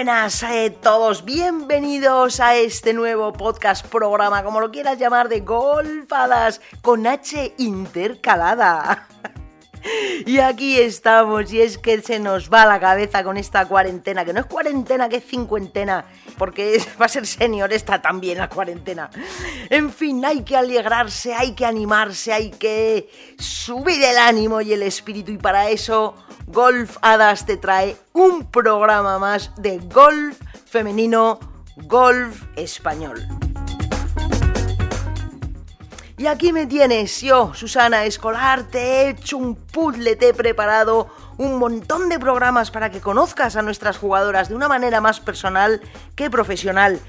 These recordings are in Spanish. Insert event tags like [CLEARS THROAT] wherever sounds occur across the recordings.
buenas a todos, bienvenidos a este nuevo podcast programa, como lo quieras llamar, de Golfadas con H intercalada. [LAUGHS] Y aquí estamos, y es que se nos va la cabeza con esta cuarentena, que no es cuarentena, que es cincuentena, porque va a ser senior esta también la cuarentena. En fin, hay que alegrarse, hay que animarse, hay que subir el ánimo y el espíritu, y para eso Golf Hadas te trae un programa más de golf femenino, golf español. Y aquí me tienes, yo, Susana Escolar, te he hecho un puzzle, te he preparado un montón de programas para que conozcas a nuestras jugadoras de una manera más personal que profesional.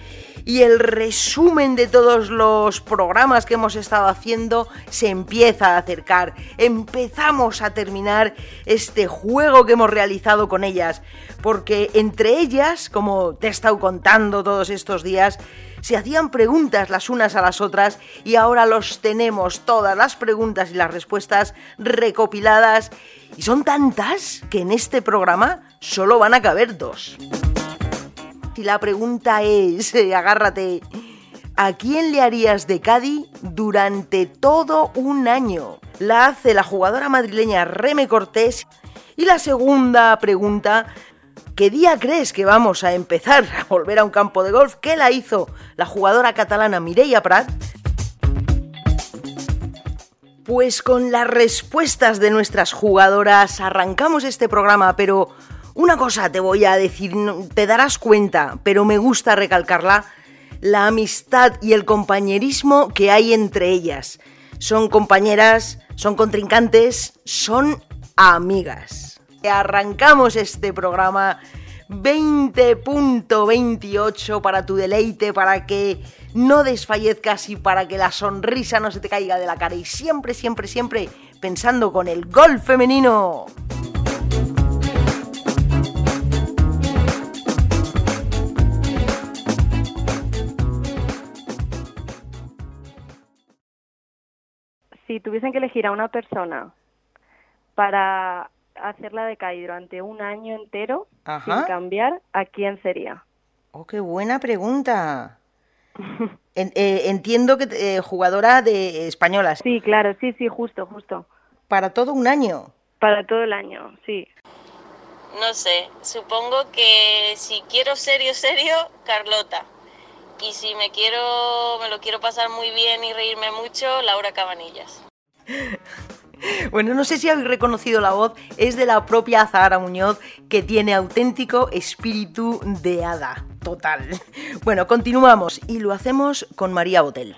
Y el resumen de todos los programas que hemos estado haciendo se empieza a acercar. Empezamos a terminar este juego que hemos realizado con ellas. Porque entre ellas, como te he estado contando todos estos días, se hacían preguntas las unas a las otras y ahora los tenemos todas las preguntas y las respuestas recopiladas y son tantas que en este programa solo van a caber dos. Y la pregunta es, agárrate, ¿a quién le harías de Cádiz durante todo un año? La hace la jugadora madrileña Reme Cortés. Y la segunda pregunta ¿Qué día crees que vamos a empezar a volver a un campo de golf? ¿Qué la hizo la jugadora catalana Mireia Prat? Pues con las respuestas de nuestras jugadoras arrancamos este programa, pero una cosa te voy a decir, te darás cuenta, pero me gusta recalcarla, la amistad y el compañerismo que hay entre ellas. Son compañeras, son contrincantes, son amigas. Arrancamos este programa 20.28 para tu deleite, para que no desfallezcas y para que la sonrisa no se te caiga de la cara. Y siempre, siempre, siempre pensando con el gol femenino. Si tuviesen que elegir a una persona para hacerla de durante un año entero sin cambiar, ¿a quién sería? Oh, qué buena pregunta. Eh, entiendo que eh, jugadora de españolas. Sí, claro, sí, sí, justo, justo. Para todo un año. Para todo el año, sí. No sé, supongo que si quiero serio, serio, Carlota. Y si me quiero, me lo quiero pasar muy bien y reírme mucho, Laura Cabanillas. [LAUGHS] Bueno, no sé si habéis reconocido la voz, es de la propia Zahara Muñoz, que tiene auténtico espíritu de hada, total. [LAUGHS] Bueno, continuamos y lo hacemos con María Botel.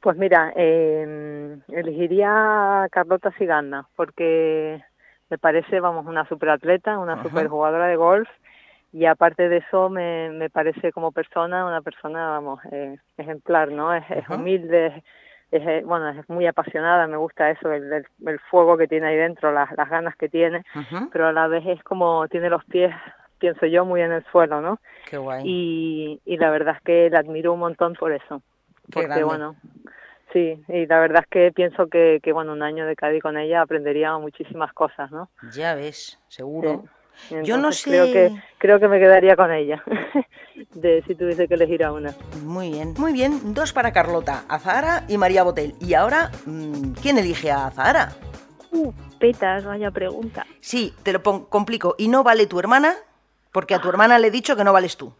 Pues mira, em, elegiría a Carlota Siganda, porque me parece, vamos, una superatleta, una superjugadora de golf, y aparte de eso me, me parece como persona una persona, vamos, eh, ejemplar, ¿no? Es, es humilde, es, eh, bueno, es muy apasionada, me gusta eso, el, el, fuego que tiene ahí dentro, las, las ganas que tiene, pero a la vez es como tiene los pies, pienso yo, muy en el suelo, ¿no? Qué guay. Y, y la verdad es que la admiro un montón por eso. porque, bueno, sí, y la verdad es que pienso que, que, bueno, un año de Cádiz con ella aprendería muchísimas cosas, ¿no? Ya ves, seguro. Yo no sé. Creo que, creo que me quedaría con ella, [LAUGHS] de si tuviese que elegir a una. Muy bien, muy bien. Dos para Carlota, Azahara y María Botel. Y ahora, mm, ¿quién elige a Azahara? Uh, petas, vaya pregunta. Sí, te lo complico. ¿Y no vale tu hermana? Porque a tu hermana le he dicho que no vales tú.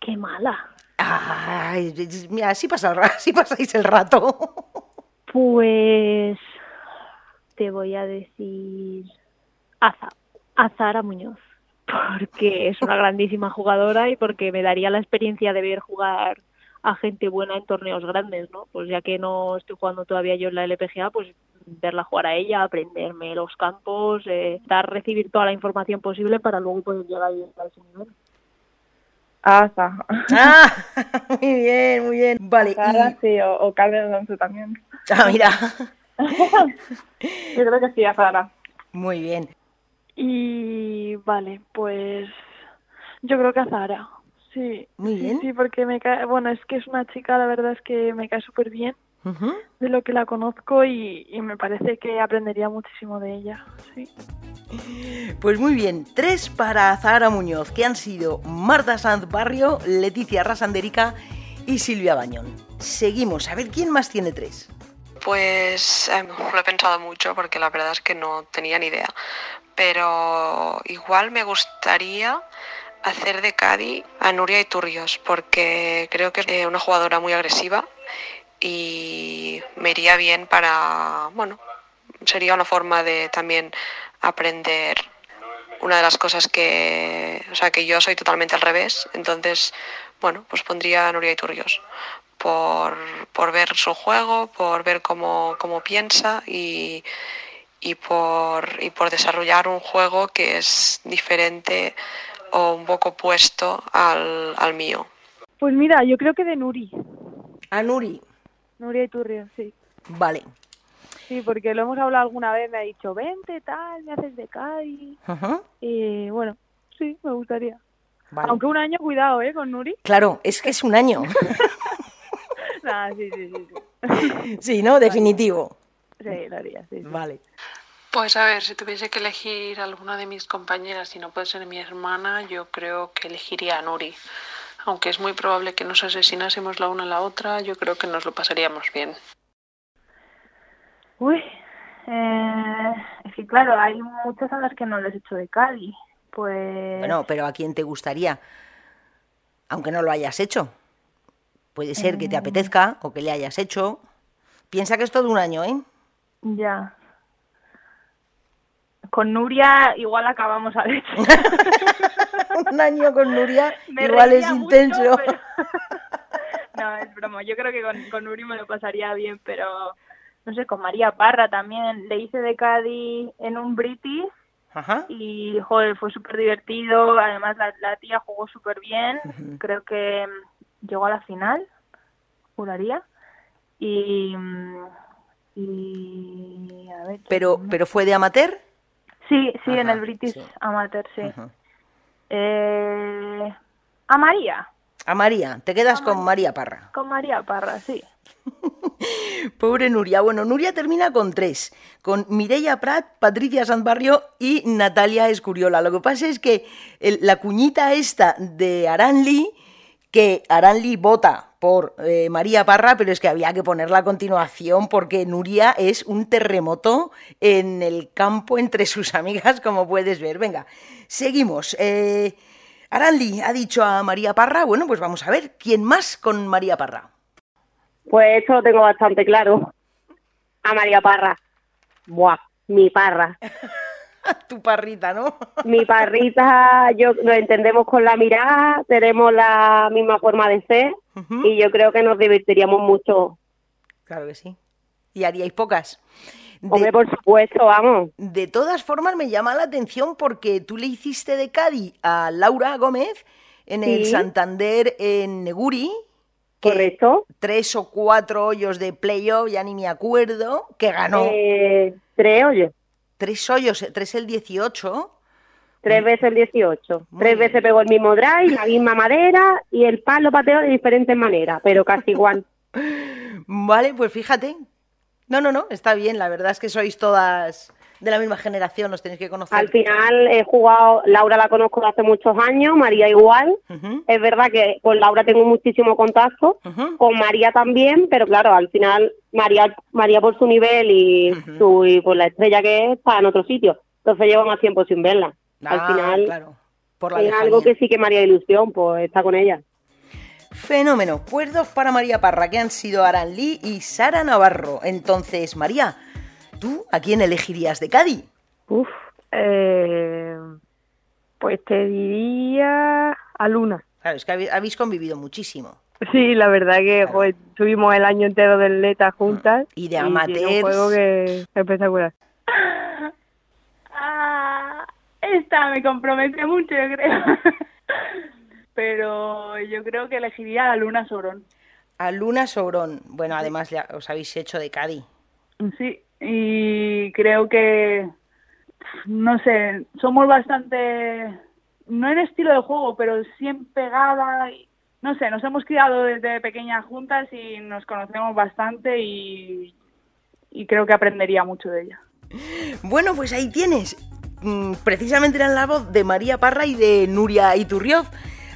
¡Qué mala! Ay, mira, así, pasa, así pasáis el rato. Pues te voy a decir Aza a Zara Muñoz, porque es una grandísima jugadora y porque me daría la experiencia de ver jugar a gente buena en torneos grandes, ¿no? Pues ya que no estoy jugando todavía yo en la LPGA, pues verla jugar a ella, aprenderme los campos, eh, dar, recibir toda la información posible para luego poder llegar a ese nivel. Asa. Ah, [LAUGHS] muy bien, muy bien. Vale. sí, o, o Alonso también. [LAUGHS] Ah, mira. Yo creo que sí, a Muy bien. Y vale, pues yo creo que a Zara. Sí, Muy bien. Sí, porque me cae, bueno, es que es una chica, la verdad es que me cae súper bien de lo que la conozco y, y, me parece que aprendería muchísimo de ella, sí. Pues muy bien, tres para Zahara Muñoz, que han sido Marta Sanz Barrio, Leticia Rasanderica y Silvia Bañón. Seguimos, a ver quién más tiene tres. Pues eh, lo he pensado mucho porque la verdad es que no tenía ni idea. Pero igual me gustaría hacer de Cádiz a Nuria Iturrios porque creo que es una jugadora muy agresiva y me iría bien para, bueno, sería una forma de también aprender una de las cosas que, o sea, que yo soy totalmente al revés, entonces, bueno, pues pondría a Nuria Iturrios por, por ver su juego, por ver cómo, cómo piensa y, y, por, y por desarrollar un juego que es diferente o un poco opuesto al, al mío. Pues mira, yo creo que de Nuri. A Nuri. Nuria Iturrio, sí. Vale. Sí, porque lo hemos hablado alguna vez, me ha dicho, vente, tal, me haces de Cádiz. Ajá. Y bueno, sí, me gustaría. Vale. Aunque un año, cuidado, ¿eh? Con Nuri. Claro, es que es un año. [LAUGHS] Nah, sí, sí, sí. Sí, sí, ¿no? Definitivo. sí lo haría, sí. sí. Vale. Pues a ver, si tuviese que elegir alguna de mis compañeras y no puede ser mi hermana, yo creo que elegiría a Nuri. Aunque es muy probable que nos asesinásemos la una a la otra, yo creo que nos lo pasaríamos bien. Uy, eh, es que claro, hay muchas a las que no les he hecho de Cádiz. Pues Bueno, pero ¿a quién te gustaría? Aunque no lo hayas hecho. Puede ser que te Mm. apetezca o que le hayas hecho. Piensa que es todo un año, ¿eh? ya. Con Nuria igual acabamos a [LAUGHS] ver. [LAUGHS] un año con Nuria [LAUGHS] Me igual es mucho, intenso. pero- [LAUGHS] no, es broma. Yo creo que con, con Nuri me lo pasaría bien, pero no sé, con María Parra también. Le hice de Cádiz en un British Ajá. y joder, fue súper divertido. Además, la, la tía jugó súper bien. Creo que mm, llegó a la final, juraría. Y. mm, y a ver, Pero, pero fue de amateur. sí, sí, en el British sí. Amateur, sí. Ajá. Eh, a María, A María, te quedas con María Parra. con María Parra, sí. [LAUGHS] Pobre Nuria. Bueno, Nuria termina con tres, con Mireia Prat, Patricia Santbarrio y Natalia Escuriola. Lo que pasa es que el- la cuñita esta de Aranli, que Aranli vota por eh, María Parra, pero es que había que ponerla a continuación porque Nuria es un terremoto en el campo entre sus [LAUGHS] amigas, como puedes ver. Venga, seguimos. Eh, Aranli ha dicho a María Parra, bueno, pues vamos a ver, ¿quién más con María Parra? Pues eso lo tengo bastante claro. A María Parra. Buah, mi parra. [LAUGHS] [LAUGHS] tu parrita, ¿no? Mi parrita, yo nos entendemos con la mirada, tenemos la misma forma de ser y yo creo que nos divertiríamos mucho. Claro que sí. Y haríais pocas. Hombre, De, por supuesto, vamos. de todas formas, me llama la atención porque tú le hiciste de Cádiz a Laura Gómez en el. Santander en Neguri. Correcto. Tres o cuatro hoyos de playoff, ya ni me acuerdo, que ganó. Eh, tres, oye, Tres hoyos, tres el 18. tres veces el 18. Muy tres veces pegó el mismo drive, la misma madera y el palo pateó de diferentes maneras, pero casi igual. [LAUGHS] Vale, pues fíjate. No, no, no, está bien. La verdad es que sois todas de la misma generación, os tenéis que conocer. Al final he jugado, Laura la conozco de hace muchos años, María igual. Es verdad que con Laura tengo muchísimo contacto, con María también, pero claro, al final María, María por su nivel y, su, y por la estrella que es, está en otro sitio. Entonces llevo más tiempo sin verla. Ah, al final claro. Por la es algo que sí que me haría ilusión, pues está con ella. Fenómeno. Pues dos para María Parra, que han sido Aran Lee y Sara Navarro. Entonces, María, ¿tú a quién elegirías de Cádiz? Uf, eh, pues te diría a Luna. Claro, es que habéis convivido muchísimo. Sí, la verdad que Claro. tuvimos el año entero del Leta juntas. Y de amateurs. un juego que espectacular. Ah, esta me compromete mucho, yo creo. [LAUGHS] Pero yo creo que elegiría a Luna Sobrón. A Luna Sobrón. Bueno, además ya os habéis hecho de Cádiz. Sí, y creo que, no sé, somos bastante, no en estilo de juego, pero en pegada. no sé, nos hemos criado desde pequeñas juntas y nos conocemos bastante y, y creo que aprendería mucho de ella. Bueno, pues ahí tienes. mm, precisamente eran la voz de María Parra y de Nuria Iturrioz,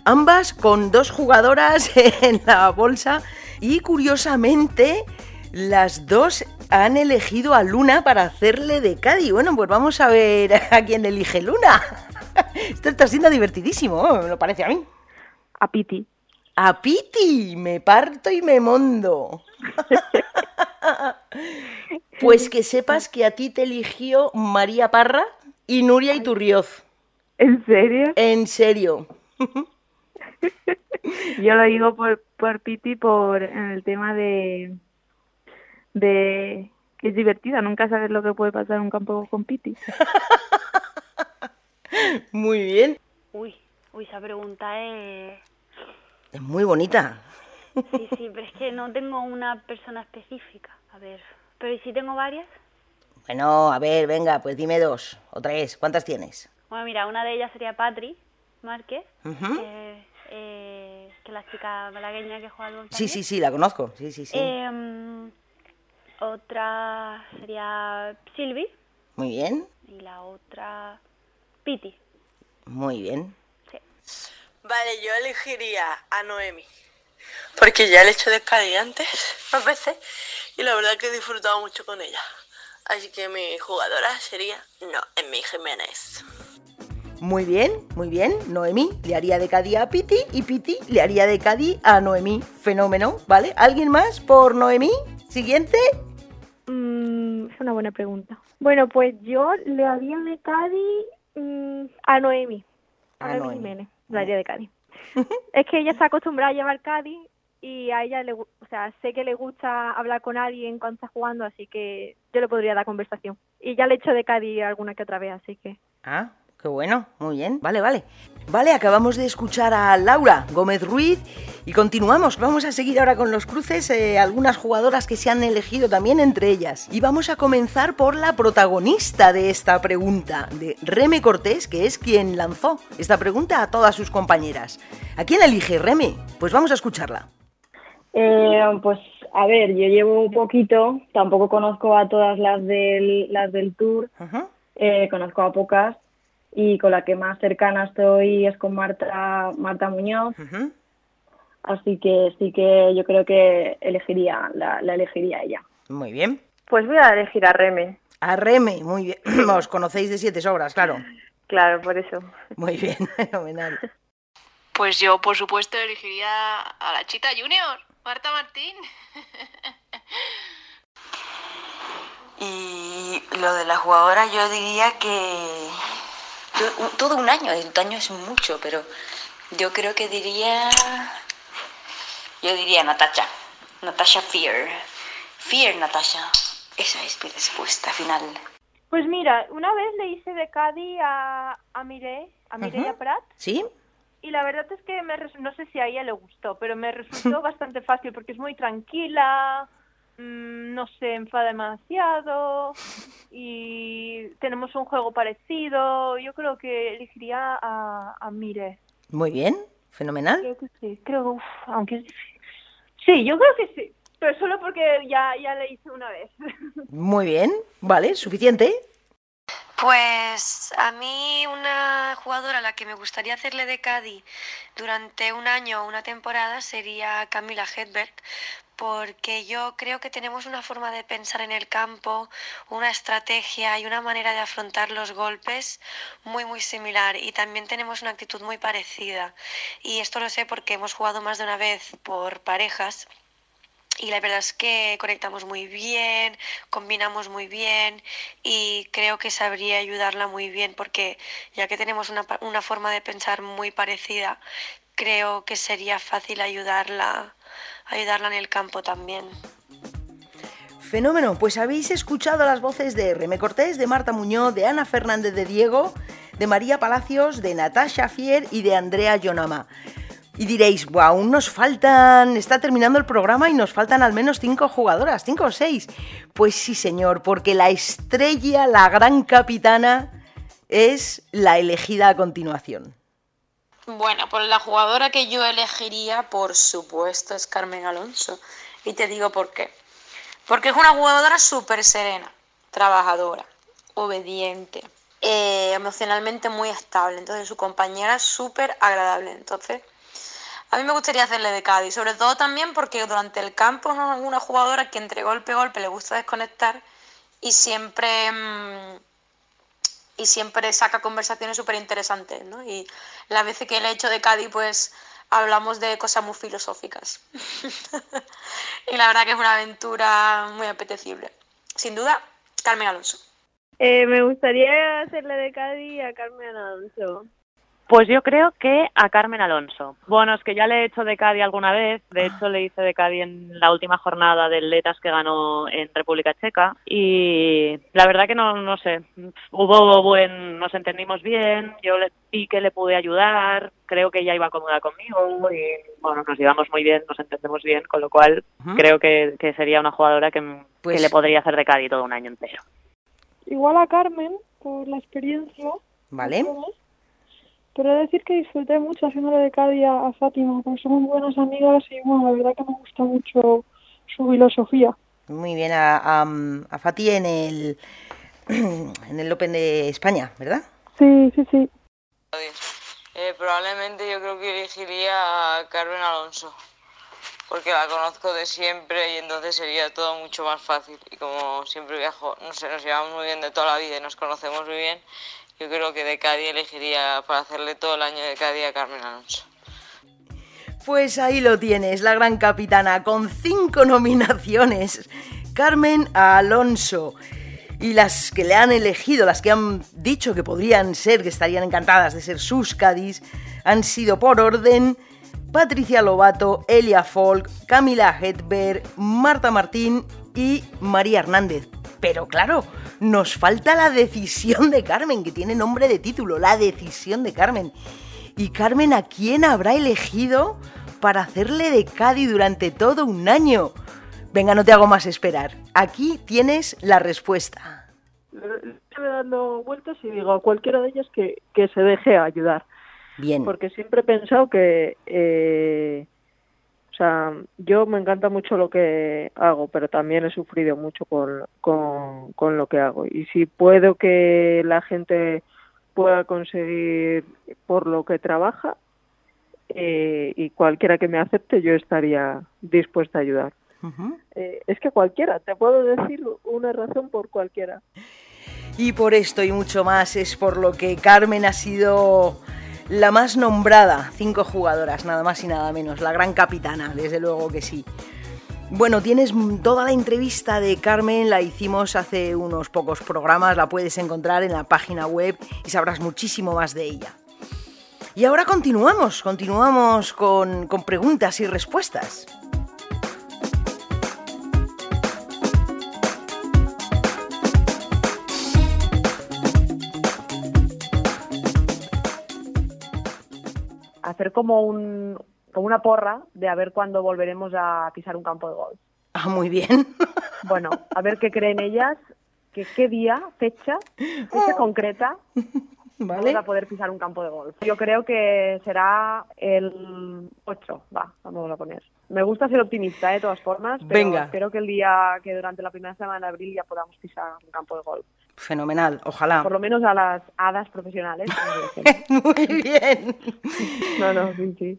ambas con dos jugadoras [LAUGHS] en la bolsa y curiosamente las dos han elegido a Luna para hacerle de Cádiz. Bueno, pues vamos a ver a quién elige Luna. [LAUGHS] Esto está siendo divertidísimo, me lo parece a mí. A Piti. A Piti, me parto y me mondo. [LAUGHS] pues que sepas que a ti te eligió María Parra y Nuria Iturrioz. ¿En serio? En serio. [LAUGHS] Yo lo digo por, por Piti por el tema de de que es divertida, nunca sabes lo que puede pasar en un campo con Piti. [LAUGHS] Muy bien. Uy, uy, esa pregunta es... Es muy bonita. Sí, sí, pero es que no tengo una persona específica. A ver, pero ¿y si tengo varias? Bueno, a ver, venga, pues dime dos o tres. ¿Cuántas tienes? Bueno, mira, una de ellas sería Patri Márquez, Ujú. que, eh, que la chica malagueña que juega al. Sí, sí, sí, la conozco. Sí, sí, sí. Em, otra sería Silvi Muy bien, y la otra Piti. muy bien. Sí. Vale, yo elegiría a Noemi. Porque ya le he hecho de Cádiz antes, [LAUGHS] más veces, y la verdad que he disfrutado mucho con ella. Así que mi jugadora sería Noemi Jiménez. Muy bien, muy bien. Noemí le haría de Cádiz a Piti y Piti le haría de Cádiz a Noemí. Fenómeno, ¿vale? ¿Alguien más por Noemí? Siguiente. Mm, es una buena pregunta. Bueno, pues yo le haría de Cádiz mm, a Noemi. A, A Noemi Noemi. Jiménez. Le haría de Cádiz. es que ella está acostumbrada a llevar Cádiz y a ella le, o sea, sé que le gusta hablar con alguien cuando está jugando, así que yo le podría dar conversación. Y ya le he hecho de Cádiz alguna que otra vez, así que Ah, qué bueno, muy bien. Vale, vale. Vale, acabamos de escuchar a Laura Gómez Ruiz y continuamos. Vamos a seguir ahora con los cruces, eh, algunas jugadoras que se han elegido también entre ellas. Y vamos a comenzar por la protagonista de esta pregunta, de Reme Cortés, que es quien lanzó esta pregunta a todas sus compañeras. ¿A quién elige Reme? Pues vamos a escucharla. Eh, pues a ver, yo llevo poquito, tampoco conozco a todas las del, las del tour, eh, conozco a pocas y con la que más cercana estoy es con Marta, Marta Muñoz, así que sí que yo creo que elegiría, la, la elegiría ella. Muy bien. Pues voy a elegir a Reme. A Reme, muy bien. [CLEARS THROAT] Os conocéis de siete sobras, claro. Claro, por eso. Muy bien, [LAUGHS] fenomenal. Pues yo, por supuesto, elegiría a la Chita Junior, Marta Martín. [LAUGHS] Y lo de la jugadora yo diría que to- todo un año, un año es mucho, pero yo creo que diría, yo diría Natasha, Natasha Fear, Fear Natasha, esa es mi respuesta final. Pues mira, una vez le hice de Cádiz a, a Mireia, a Mireia Ujú. Prat, ¿Sí? y la verdad es que me no sé si a ella le gustó, pero me resultó [LAUGHS] bastante fácil porque es muy tranquila, mm, no se enfada demasiado [LAUGHS] y tenemos un juego parecido. Yo creo que elegiría a, a Mire. Muy bien, fenomenal. Creo que sí, creo, uf, aunque. Sí, yo creo que sí, pero solo porque ya, ya le hice una vez. Muy bien, vale, suficiente. Pues a mí una jugadora a la que me gustaría hacerle de Cádiz durante un año o una temporada sería Camila Hedberg, porque yo creo que tenemos una forma de pensar en el campo, una estrategia y una manera de afrontar los golpes muy muy similar y también tenemos una actitud muy parecida. Y esto lo sé porque hemos jugado más de una vez por parejas y la verdad es que conectamos muy bien, combinamos muy bien y creo que sabría ayudarla muy bien porque ya que tenemos una, una forma de pensar muy parecida, creo que sería fácil ayudarla, ayudarla en el campo también. Fenómeno, pues habéis escuchado las voces de Reme Cortés, de Marta Muñoz, de Ana Fernández de Diego, de María Palacios, de Natasha Fier y de Andrea Yonama. Y diréis, wow, nos faltan, está terminando el programa y nos faltan al menos cinco jugadoras, cinco o seis. Pues sí, señor, porque la estrella, la gran capitana, es la elegida a continuación. Bueno, pues la jugadora que yo elegiría, por supuesto, es Carmen Alonso. Y te digo por qué. Porque es una jugadora súper serena, trabajadora, obediente, eh, emocionalmente muy estable. Entonces su compañera es súper agradable. Entonces a mí me gustaría hacerle de Cádiz, sobre todo también porque durante el campo es una jugadora que entre golpe golpe le gusta desconectar y siempre... Mm, y siempre saca conversaciones súper interesantes, ¿no? Y las veces que le he hecho de Cádiz, pues hablamos de cosas muy filosóficas. [LAUGHS] y la verdad que es una aventura muy apetecible. Sin duda, Carmen Alonso. Eh, me gustaría hacerle de Cádiz a Carmen Alonso. Pues yo creo que a Carmen Alonso. Bueno, es que ya le he hecho de Cádiz alguna vez. De hecho, le hice de Cádiz en la última jornada del Letas que ganó en República Checa. Y la verdad que no, no sé. Hubo buen. Nos entendimos bien. Yo le vi que le pude ayudar. Creo que ella iba cómoda conmigo. Y bueno, nos llevamos muy bien, nos entendemos bien. Con lo cual, creo que, sería una jugadora que, que Pues le podría hacer de Cádiz todo un año entero. Igual a Carmen, por la experiencia. ¿Vale? Pero he de decir que disfruté mucho haciéndole de Cádiz a, a Fátima, porque somos buenas amigas y bueno, la verdad que me gusta mucho su filosofía. Muy bien, a, a, a Fati en el, [CLEARS THROAT] en el Open de España, ¿verdad? Sí, sí, sí. Eh, probablemente yo creo que elegiría a Carmen Alonso, porque la conozco de siempre y entonces sería todo mucho más fácil. Y como siempre viajo, no sé, nos llevamos muy bien de toda la vida y nos conocemos muy bien, yo creo que de Cádiz elegiría para hacerle todo el año de Cádiz a Carmen Alonso. Pues ahí lo tienes, la gran capitana, con cinco [LAUGHS] nominaciones. Carmen Alonso. Y las que le han elegido, las que han dicho que podrían ser, que estarían encantadas de ser sus Cádiz, han sido por orden Patricia Lobato, Elia Folk, Camila Hedberg, Marta Martín y María Hernández. Pero claro, nos falta la decisión de Carmen, que tiene nombre de título, la decisión de Carmen. ¿Y Carmen a quién habrá elegido para hacerle de Cádiz durante todo un año? Venga, no te hago más esperar. Aquí tienes la respuesta. Estuve dando vueltas y digo a cualquiera de ellas que, que se deje ayudar. Bien. Porque siempre he pensado que, eh, sea, yo me encanta mucho lo que hago, pero también he sufrido mucho con, con, con lo que hago. Y si puedo que la gente pueda conseguir por lo que trabaja, eh, y cualquiera que me acepte, yo estaría dispuesta a ayudar. Eh, es que cualquiera, te puedo decir una razón por cualquiera. Y por esto y mucho más es por lo que Carmen ha sido la más nombrada, cinco jugadoras, nada más y nada menos, la gran capitana, desde luego que sí. Bueno, tienes toda la entrevista de Carmen, la hicimos hace unos pocos programas, la puedes encontrar en la página web y sabrás muchísimo más de ella. Y ahora continuamos, continuamos con, con preguntas y respuestas. Hacer como un como una porra de a ver cuándo volveremos a pisar un campo de golf. Ah, muy bien. [LAUGHS] Bueno, a ver qué creen ellas, que qué día, fecha, fecha concreta Vale. vamos a poder pisar un campo de golf. Yo creo que será el 8, va, vamos a poner. Me gusta ser optimista de todas formas, pero Venga. espero que el día que durante la primera semana de abril ya podamos pisar un campo de golf. Fenomenal, ojalá. Por lo menos a las hadas profesionales. [LAUGHS] Muy bien. No, no, sí, sí.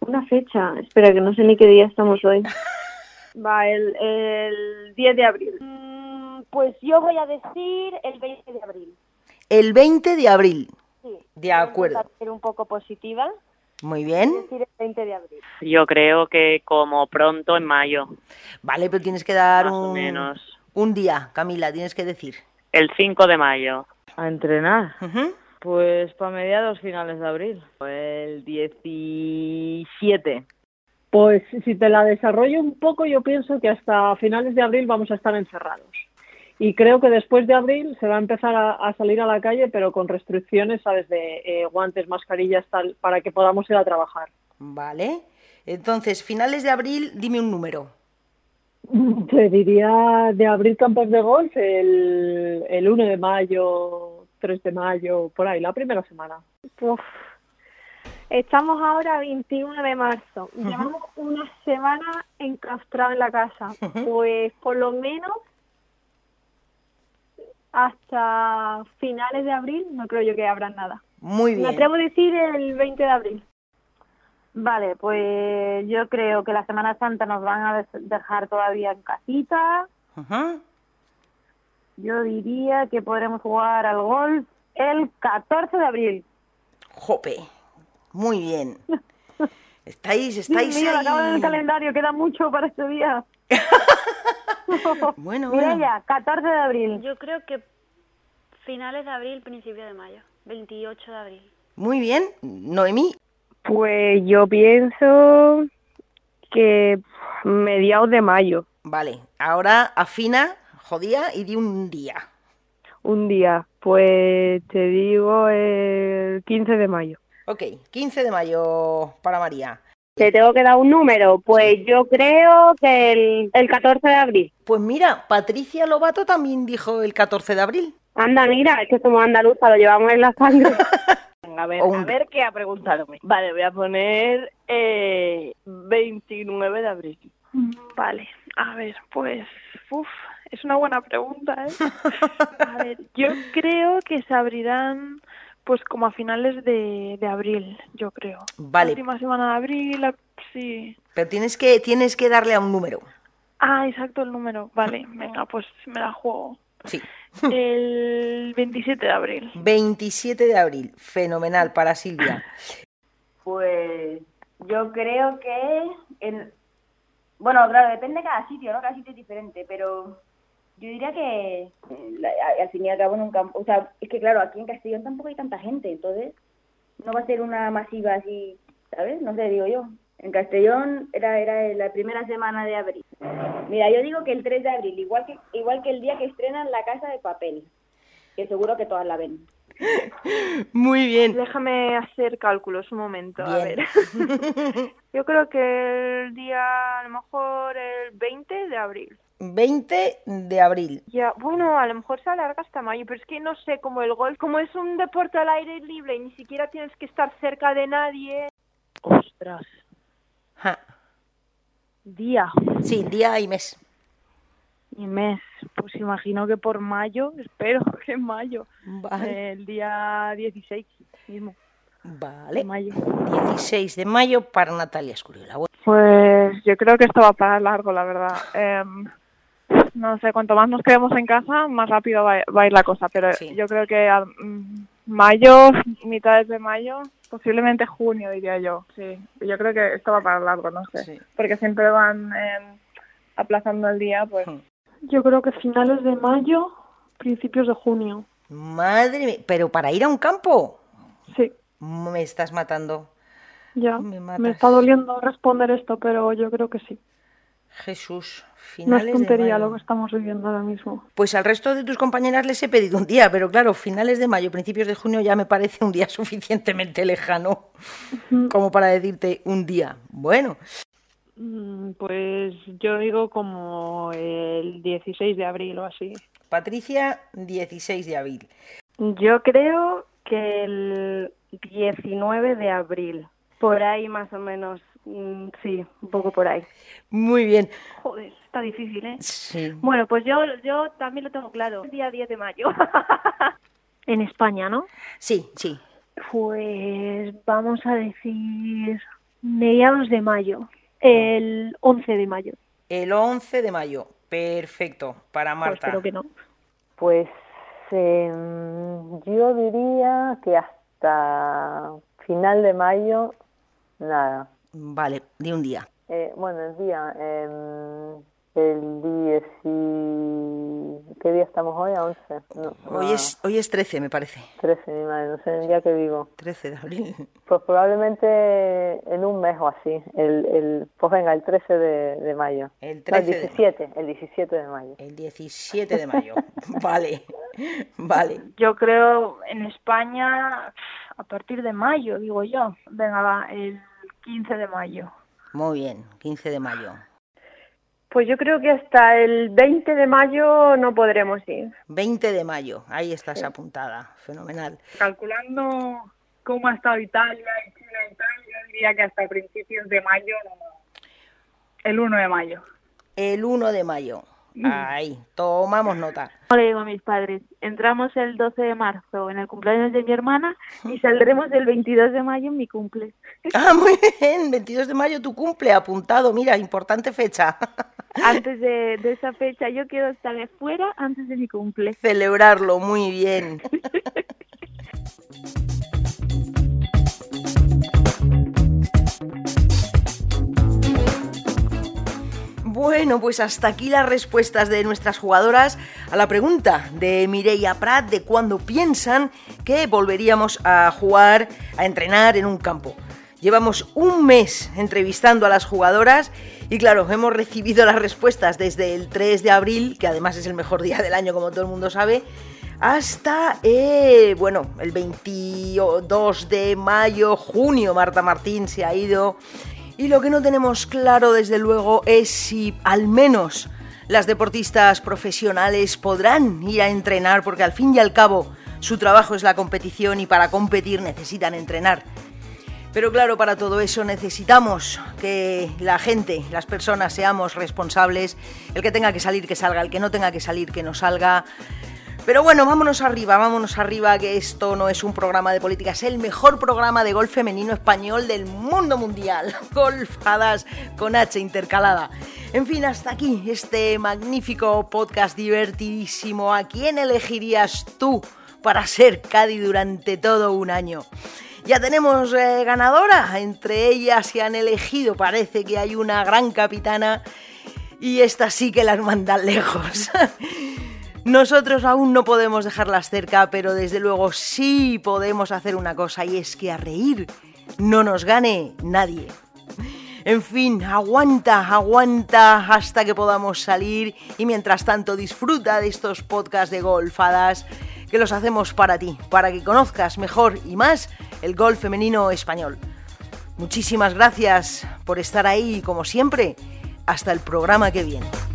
Una fecha, espera que no sé ni qué día estamos hoy. Va, el, el 10 de abril. Mm, Pues yo voy a decir el 20 de abril. El 20 de abril. Sí. De acuerdo. Ser un poco positiva. Muy bien. Decir el 20 de abril. Yo creo que como pronto en mayo. Vale, pero tienes que dar Más o un, menos. un día, Camila, tienes que decir. El 5 de mayo. ¿A entrenar? Pues para mediados finales de abril. El 17. Pues si te la desarrollo un poco, yo pienso que hasta finales de abril vamos a estar encerrados. Y creo que después de abril se va a empezar a, a salir a la calle, pero con restricciones, ¿sabes? De eh, guantes, mascarillas, tal, para que podamos ir a trabajar. Vale. Entonces, finales de abril, dime un número. Te diría de abril campos de golf el, el 1 de mayo, 3 de mayo, por ahí, la primera semana. Uf. Estamos ahora a 21 de marzo. Llevamos una semana enclaustrados en la casa. Pues por lo menos hasta finales de abril no creo yo que habrá nada. Muy Me bien. atrevo a decir el 20 de abril. Vale, pues yo creo que la Semana Santa nos van a dejar todavía en casita. Yo diría que podremos jugar al golf el 14 de abril. Jope. Muy bien. Estáis, [LAUGHS] estáis Dios mío, lo acabo en el ahí. calendario, queda mucho para este día. [LAUGHS] Bueno, Mireia, 14 de abril. Yo creo que finales de abril, principio de mayo. 28 de abril. Muy bien. Noemí. Pues yo pienso que mediados de mayo, Vale. Ahora afina, jodía y di un día. un día. Pues te digo el 15 de mayo. Ok, 15 de mayo para María. Te tengo que dar un número. Pues yo creo que el, el 14 de abril. Pues mira, Patricia Lobato también dijo el 14 de abril. Anda, mira, es que somos andaluzas, lo llevamos en la sangre. [LAUGHS] A ver, un- a ver qué ha preguntado. Vale, voy a poner eh, 29 de abril. Vale, a ver, pues, uf, es una buena pregunta, ¿eh? [LAUGHS] A ver, yo creo que se abrirán, pues, como a finales de, de abril, yo creo. Vale. Última semana de abril, la- sí. Pero tienes que, tienes que darle a un número. Ah, exacto el número. Vale, venga, pues me la juego. Sí. El 27 de abril. 27 de abril. Fenomenal para Silvia. Pues yo creo que en... Bueno, claro, depende de cada sitio, ¿no? Cada sitio es diferente, pero yo diría que eh, al fin y al cabo en un campo... O sea, es que claro, aquí en Castellón tampoco hay tanta gente, entonces no va a ser una masiva así, ¿sabes? No sé, digo yo. En Castellón era, era la primera semana de abril. Mira, yo digo que el 3 de abril, igual que, igual que el día que estrenan La Casa de Papel, que seguro que todas la ven. [LAUGHS] Muy bien. Déjame hacer cálculos un momento, a ver. [LAUGHS] Yo creo que el día, a lo mejor el 20 de abril. 20 de abril. Ya, bueno, a lo mejor se alarga hasta mayo, pero es que no sé, como el golf, como es un deporte al aire libre y ni siquiera tienes que estar cerca de nadie. Ostras. Ja. Día Sí, día y mes. y mes. Pues imagino que por mayo, [LAUGHS] espero que en mayo. Vale. El día 16 mismo. Vale. de mayo. 16 de mayo para Natalia Escuriola. Pues yo creo que esto va para largo, la verdad. Em, no sé, cuanto más nos quedemos en casa, más rápido va, va a ir la cosa, pero yo creo que a mm, mayo, mitades de mayo, posiblemente junio, diría yo. Sí, yo creo que esto va para largo, no sé. Porque siempre van em, aplazando el día, pues. Yo creo que finales de mayo, principios de junio. Madre mía, pero para ir a un campo. Sí. Me estás matando. Ya, Me está doliendo responder esto, pero yo creo que sí. Jesús, No finales es tontería de mayo. lo que estamos viviendo ahora mismo. Pues al resto de tus compañeras les he pedido un día, pero claro, finales de mayo, principios de junio ya me parece un día [LAUGHS] suficientemente lejano como para decirte un día. Bueno, Mm, Pues yo digo como el 16 de abril o así. Patricia, 16 de abril. Yo creo que el 19 de abril, por ahí más o menos, sí, un poco por ahí. Muy bien. Joder, está difícil, ¿eh? Sí. Bueno, pues yo, yo también lo tengo claro. El día 10 de mayo. [LAUGHS] en España, ¿no? Sí, sí. Pues vamos a decir mediados de mayo. El 11 de mayo. El 11 de mayo. Perfecto, para Marta. que no. Pues em, yo diría que hasta final de mayo, nada. Vale, de un día. Eh, bueno, el día, em, el 10 y... ¿Qué día estamos hoy? ¿A 11? No, Hoy no, es, hoy es 13, me parece. 13, mi madre, no sé el día que digo. 13 de abril. Pues probablemente en un mes o así. El, el, pues venga, el 13 de, de mayo. El No, 13 el de 17, el 17 de mayo. El 17 de mayo. [LAUGHS] vale, vale. Yo creo en España a partir de mayo, digo yo. Venga, va, el 15 de mayo. Muy bien, 15 de mayo. Pues yo creo que hasta el 20 de mayo no podremos ir. 20 de mayo, ahí estás apuntada. Fenomenal. Calculando cómo ha estado Italia y China y tal, yo diría que hasta principios de mayo, no, no. el 1 de mayo. El 1 de mayo. [LAUGHS] Ay, tomamos nota. Le digo a mis padres, entramos el 12 de marzo en el cumpleaños de mi hermana y saldremos el 22 de mayo en mi cumple. [LAUGHS] Ah, muy bien, 22 de mayo tu cumple, apuntado, mira, importante fecha. [LAUGHS] Antes de, de esa fecha yo quiero estar fuera antes de mi cumple. Celebrarlo, muy bien. Bueno, pues hasta aquí las respuestas de nuestras jugadoras a la pregunta de Mireia Prat de cuándo piensan que volveríamos a jugar, a entrenar en un campo. Llevamos un mes entrevistando a las jugadoras y claro, hemos recibido las respuestas desde el 3 de abril, que además es el mejor día del año como todo el mundo sabe, hasta, eh, bueno, el 22 de mayo, junio, Marta Martín se ha ido y lo que no tenemos claro, desde luego, es si al menos las deportistas profesionales podrán ir a entrenar, porque al fin y al cabo su trabajo es la competición y para competir necesitan entrenar. Pero claro, para todo eso necesitamos que la gente, las personas, seamos responsables. El que tenga que salir, que salga. El que no tenga que salir, que no salga. Pero bueno, vámonos arriba, vámonos arriba, que esto no es un programa de política, es el mejor programa de golf femenino español del mundo mundial. [LAUGHS] Golfadas con H intercalada. En fin, hasta aquí este magnífico podcast divertidísimo. ¿A quién elegirías tú para ser Cádiz durante todo un año? Ya tenemos eh, ganadora, entre ellas se han elegido, parece que hay una gran capitana y esta sí que las mandan lejos. [LAUGHS] Nosotros aún no podemos dejarlas cerca, pero desde luego sí podemos hacer una cosa y es que a reír no nos gane nadie. En fin, aguanta, aguanta hasta que podamos salir y mientras tanto disfruta de estos podcasts de golfadas que los hacemos para ti, para que conozcas mejor y más el golf femenino español. Muchísimas gracias por estar ahí como siempre. Hasta el programa que viene.